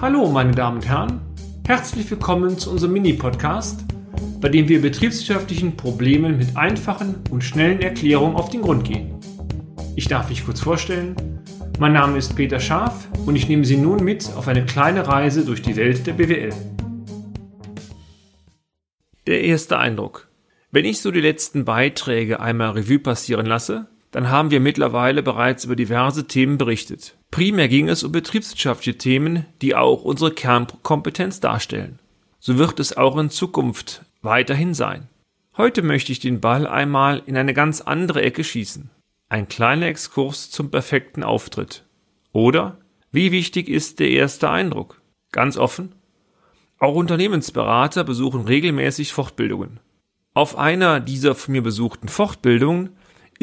Hallo, meine Damen und Herren. Herzlich willkommen zu unserem Mini-Podcast, bei dem wir betriebswirtschaftlichen Problemen mit einfachen und schnellen Erklärungen auf den Grund gehen. Ich darf mich kurz vorstellen. Mein Name ist Peter Scharf und ich nehme Sie nun mit auf eine kleine Reise durch die Welt der BWL. Der erste Eindruck. Wenn ich so die letzten Beiträge einmal Revue passieren lasse, dann haben wir mittlerweile bereits über diverse Themen berichtet. Primär ging es um betriebswirtschaftliche Themen, die auch unsere Kernkompetenz darstellen. So wird es auch in Zukunft weiterhin sein. Heute möchte ich den Ball einmal in eine ganz andere Ecke schießen. Ein kleiner Exkurs zum perfekten Auftritt. Oder wie wichtig ist der erste Eindruck? Ganz offen. Auch Unternehmensberater besuchen regelmäßig Fortbildungen. Auf einer dieser von mir besuchten Fortbildungen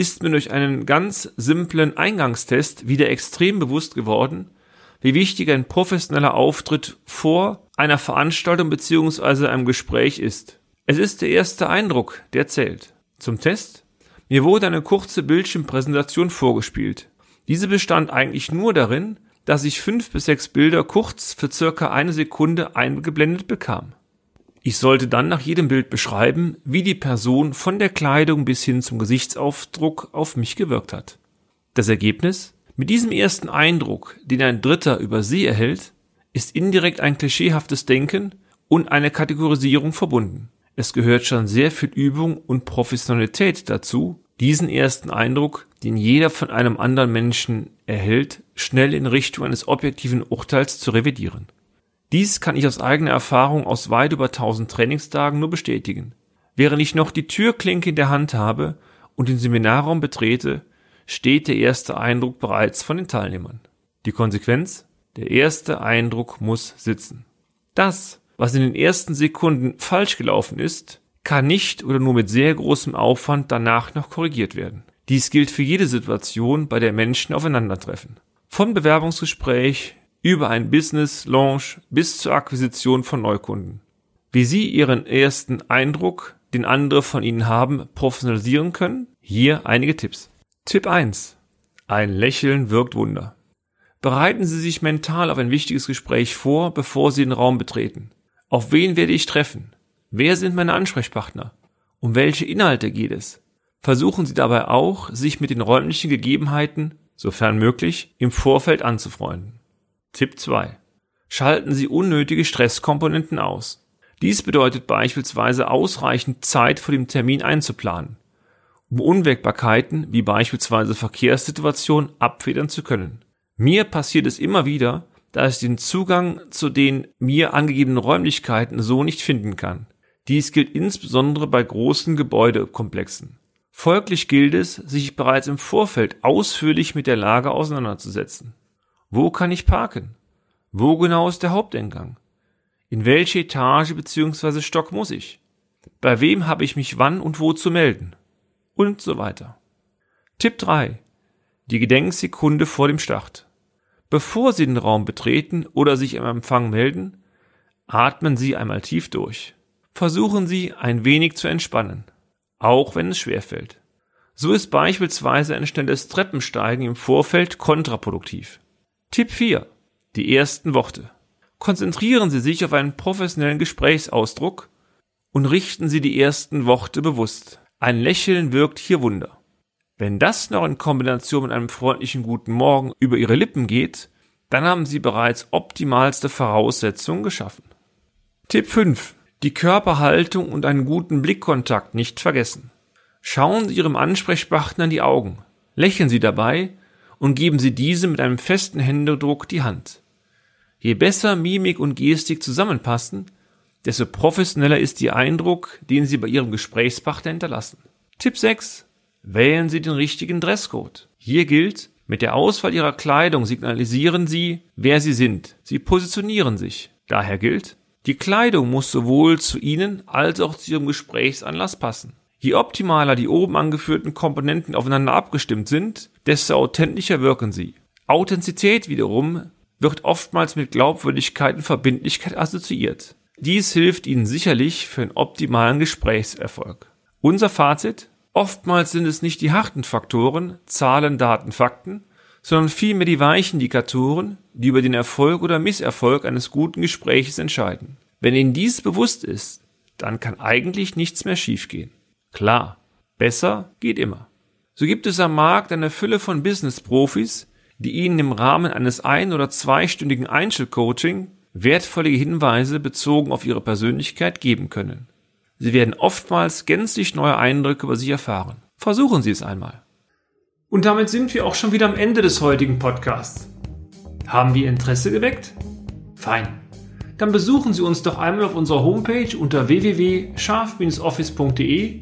ist mir durch einen ganz simplen Eingangstest wieder extrem bewusst geworden, wie wichtig ein professioneller Auftritt vor einer Veranstaltung bzw. einem Gespräch ist. Es ist der erste Eindruck, der zählt. Zum Test? Mir wurde eine kurze Bildschirmpräsentation vorgespielt. Diese bestand eigentlich nur darin, dass ich fünf bis sechs Bilder kurz für circa eine Sekunde eingeblendet bekam. Ich sollte dann nach jedem Bild beschreiben, wie die Person von der Kleidung bis hin zum Gesichtsaufdruck auf mich gewirkt hat. Das Ergebnis? Mit diesem ersten Eindruck, den ein Dritter über sie erhält, ist indirekt ein klischeehaftes Denken und eine Kategorisierung verbunden. Es gehört schon sehr viel Übung und Professionalität dazu, diesen ersten Eindruck, den jeder von einem anderen Menschen erhält, schnell in Richtung eines objektiven Urteils zu revidieren. Dies kann ich aus eigener Erfahrung aus weit über 1000 Trainingstagen nur bestätigen. Während ich noch die Türklinke in der Hand habe und den Seminarraum betrete, steht der erste Eindruck bereits von den Teilnehmern. Die Konsequenz? Der erste Eindruck muss sitzen. Das, was in den ersten Sekunden falsch gelaufen ist, kann nicht oder nur mit sehr großem Aufwand danach noch korrigiert werden. Dies gilt für jede Situation, bei der Menschen aufeinandertreffen. Vom Bewerbungsgespräch über ein Business Launch bis zur Akquisition von Neukunden. Wie Sie Ihren ersten Eindruck, den andere von Ihnen haben, professionalisieren können? Hier einige Tipps. Tipp 1. Ein Lächeln wirkt Wunder. Bereiten Sie sich mental auf ein wichtiges Gespräch vor, bevor Sie den Raum betreten. Auf wen werde ich treffen? Wer sind meine Ansprechpartner? Um welche Inhalte geht es? Versuchen Sie dabei auch, sich mit den räumlichen Gegebenheiten, sofern möglich, im Vorfeld anzufreunden. Tipp 2. Schalten Sie unnötige Stresskomponenten aus. Dies bedeutet beispielsweise ausreichend Zeit vor dem Termin einzuplanen, um Unwägbarkeiten wie beispielsweise Verkehrssituationen abfedern zu können. Mir passiert es immer wieder, dass ich den Zugang zu den mir angegebenen Räumlichkeiten so nicht finden kann. Dies gilt insbesondere bei großen Gebäudekomplexen. Folglich gilt es, sich bereits im Vorfeld ausführlich mit der Lage auseinanderzusetzen. Wo kann ich parken? Wo genau ist der Haupteingang? In welche Etage bzw. Stock muss ich? Bei wem habe ich mich wann und wo zu melden? Und so weiter. Tipp 3. Die Gedenksekunde vor dem Start. Bevor Sie den Raum betreten oder sich am Empfang melden, atmen Sie einmal tief durch. Versuchen Sie ein wenig zu entspannen, auch wenn es schwerfällt. So ist beispielsweise ein schnelles Treppensteigen im Vorfeld kontraproduktiv. Tipp 4. Die ersten Worte. Konzentrieren Sie sich auf einen professionellen Gesprächsausdruck und richten Sie die ersten Worte bewusst. Ein Lächeln wirkt hier Wunder. Wenn das noch in Kombination mit einem freundlichen guten Morgen über Ihre Lippen geht, dann haben Sie bereits optimalste Voraussetzungen geschaffen. Tipp 5. Die Körperhaltung und einen guten Blickkontakt nicht vergessen. Schauen Sie Ihrem Ansprechpartner in die Augen. Lächeln Sie dabei und geben Sie diese mit einem festen Händedruck die Hand. Je besser Mimik und Gestik zusammenpassen, desto professioneller ist Ihr Eindruck, den Sie bei Ihrem Gesprächspartner hinterlassen. Tipp 6. Wählen Sie den richtigen Dresscode. Hier gilt, mit der Auswahl Ihrer Kleidung signalisieren Sie, wer Sie sind. Sie positionieren sich. Daher gilt, die Kleidung muss sowohl zu Ihnen als auch zu Ihrem Gesprächsanlass passen. Je optimaler die oben angeführten Komponenten aufeinander abgestimmt sind, desto authentischer wirken sie. Authentizität wiederum wird oftmals mit Glaubwürdigkeit und Verbindlichkeit assoziiert. Dies hilft Ihnen sicherlich für einen optimalen Gesprächserfolg. Unser Fazit? Oftmals sind es nicht die harten Faktoren, Zahlen, Daten, Fakten, sondern vielmehr die Weichendikatoren, die über den Erfolg oder Misserfolg eines guten Gespräches entscheiden. Wenn Ihnen dies bewusst ist, dann kann eigentlich nichts mehr schiefgehen. Klar, besser geht immer. So gibt es am Markt eine Fülle von Business-Profis, die Ihnen im Rahmen eines ein- oder zweistündigen Einzelcoaching wertvolle Hinweise bezogen auf Ihre Persönlichkeit geben können. Sie werden oftmals gänzlich neue Eindrücke über sich erfahren. Versuchen Sie es einmal. Und damit sind wir auch schon wieder am Ende des heutigen Podcasts. Haben wir Interesse geweckt? Fein. Dann besuchen Sie uns doch einmal auf unserer Homepage unter www.scharf-office.de